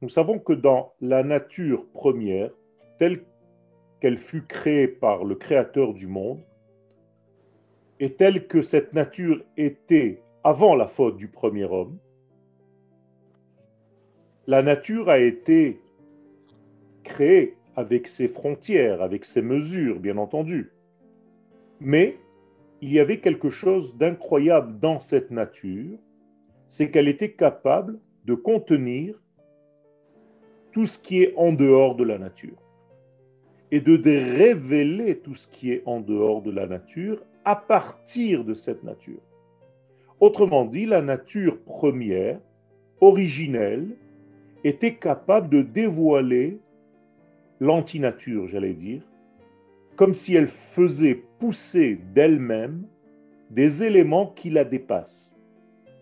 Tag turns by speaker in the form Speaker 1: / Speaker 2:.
Speaker 1: Nous savons que dans la nature première, telle qu'elle fut créée par le Créateur du monde, et telle que cette nature était avant la faute du premier homme, la nature a été créée avec ses frontières, avec ses mesures, bien entendu. Mais il y avait quelque chose d'incroyable dans cette nature, c'est qu'elle était capable de contenir tout ce qui est en dehors de la nature et de révéler tout ce qui est en dehors de la nature à partir de cette nature. Autrement dit, la nature première, originelle, était capable de dévoiler l'antinature, j'allais dire, comme si elle faisait pousser d'elle-même des éléments qui la dépassent.